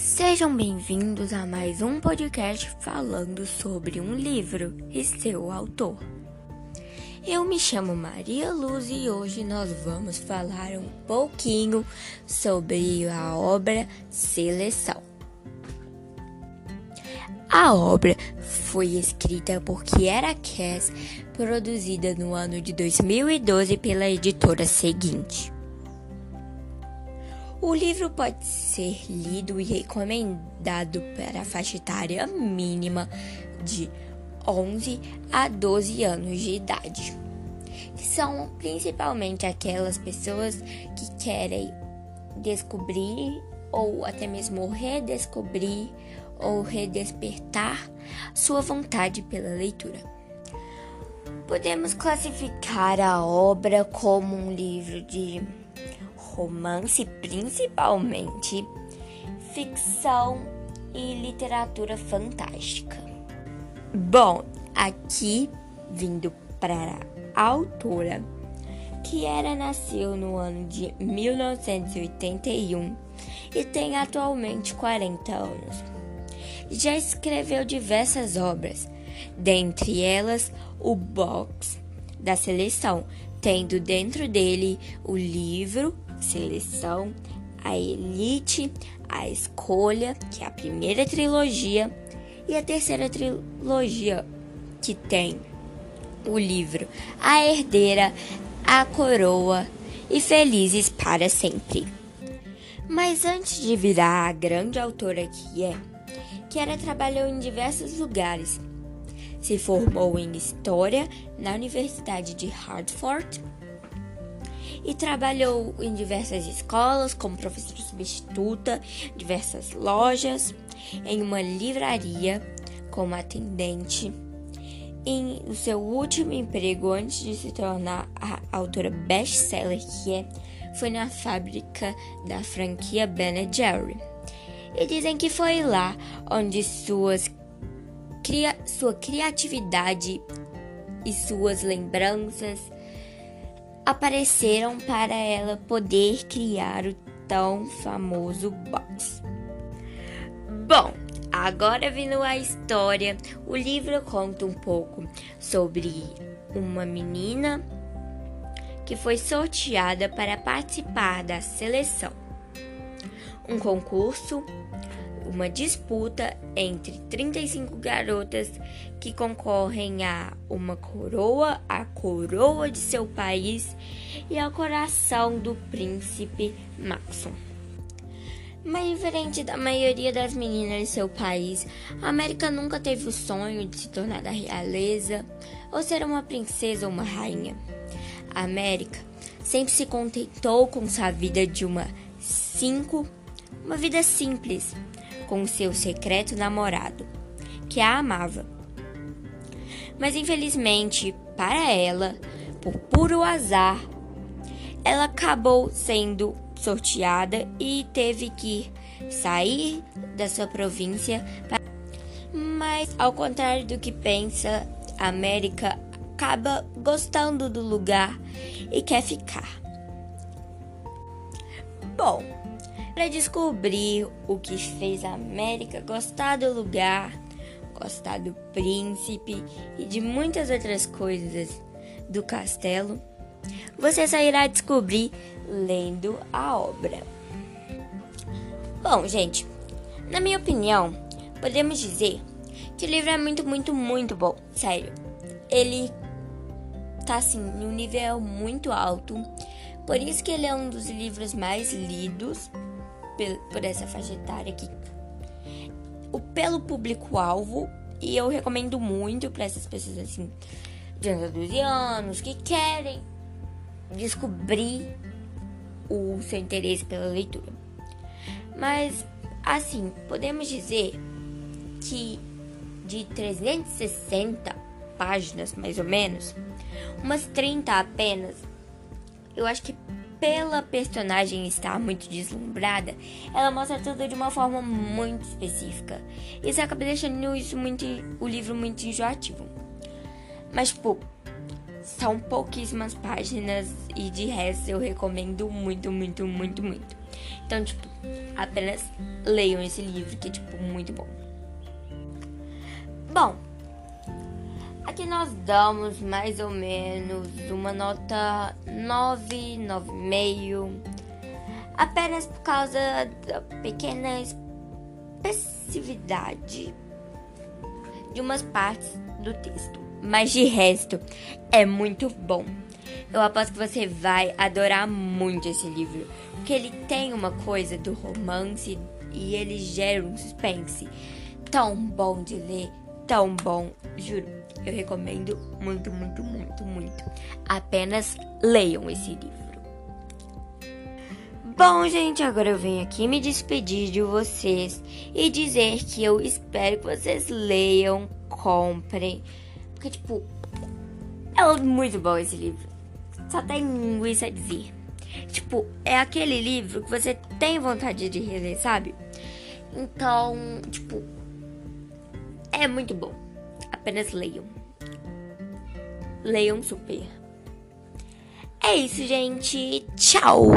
Sejam bem-vindos a mais um podcast falando sobre um livro e seu autor. Eu me chamo Maria Luz e hoje nós vamos falar um pouquinho sobre a obra Seleção. A obra foi escrita por Kiera Cass, produzida no ano de 2012 pela editora seguinte. O livro pode ser lido e recomendado para a faixa etária mínima de 11 a 12 anos de idade. São principalmente aquelas pessoas que querem descobrir ou até mesmo redescobrir ou redespertar sua vontade pela leitura. Podemos classificar a obra como um livro de romance, principalmente, ficção e literatura fantástica. Bom, aqui vindo para a autora, que era nasceu no ano de 1981 e tem atualmente 40 anos. Já escreveu diversas obras, dentre elas o Box da Seleção, tendo dentro dele o livro Seleção, a Elite, a Escolha, que é a primeira trilogia, e a terceira trilogia, que tem o livro A Herdeira, A Coroa e Felizes para Sempre. Mas antes de virar a grande autora que é, Kiara trabalhou em diversos lugares. Se formou em História na Universidade de Hartford e trabalhou em diversas escolas como professora substituta, diversas lojas, em uma livraria como atendente. Em o seu último emprego antes de se tornar a autora best-seller que é, foi na fábrica da franquia Ben Jerry. E dizem que foi lá onde suas, cria, sua criatividade e suas lembranças apareceram para ela poder criar o tão famoso box. Bom, agora vindo a história, o livro conta um pouco sobre uma menina que foi sorteada para participar da seleção. Um concurso uma disputa entre 35 garotas que concorrem a uma coroa, a coroa de seu país e ao coração do príncipe Maxon. Mas diferente da maioria das meninas de seu país, a América nunca teve o sonho de se tornar da realeza ou ser uma princesa ou uma rainha. A América sempre se contentou com sua vida de uma cinco, uma vida simples, com seu secreto namorado, que a amava. Mas infelizmente para ela, por puro azar, ela acabou sendo sorteada e teve que sair da sua província. Mas, ao contrário do que pensa, a América acaba gostando do lugar e quer ficar. Bom, para descobrir o que fez a América gostar do lugar, gostar do príncipe e de muitas outras coisas do castelo, você só irá descobrir lendo a obra. Bom, gente, na minha opinião, podemos dizer que o livro é muito, muito, muito bom. Sério, ele tá assim, em um nível muito alto. Por isso que ele é um dos livros mais lidos por essa faixa etária aqui. O pelo público-alvo, e eu recomendo muito para essas pessoas assim, de 12 anos, que querem descobrir o seu interesse pela leitura. Mas, assim, podemos dizer que de 360 páginas, mais ou menos, umas 30 apenas, eu acho que pela personagem estar muito deslumbrada, ela mostra tudo de uma forma muito específica. Isso acaba deixando isso muito, o livro muito enjoativo. Mas, tipo, São pouquíssimas páginas e de resto eu recomendo muito, muito, muito, muito. Então, tipo, apenas leiam esse livro que é, tipo, muito bom. Bom, aqui nós damos mais ou menos uma nota 9, 9,5. Apenas por causa da pequena especificidade de umas partes do texto. Mas de resto, é muito bom. Eu aposto que você vai adorar muito esse livro. Porque ele tem uma coisa do romance e ele gera um suspense tão bom de ler, tão bom, juro. Eu recomendo muito, muito, muito, muito. Apenas leiam esse livro. Bom, gente, agora eu venho aqui me despedir de vocês e dizer que eu espero que vocês leiam, comprem. Porque, tipo, é muito bom esse livro. Só tem isso a dizer. Tipo, é aquele livro que você tem vontade de reler, sabe? Então, tipo, é muito bom. Apenas leiam. Leiam super. É isso, gente. Tchau!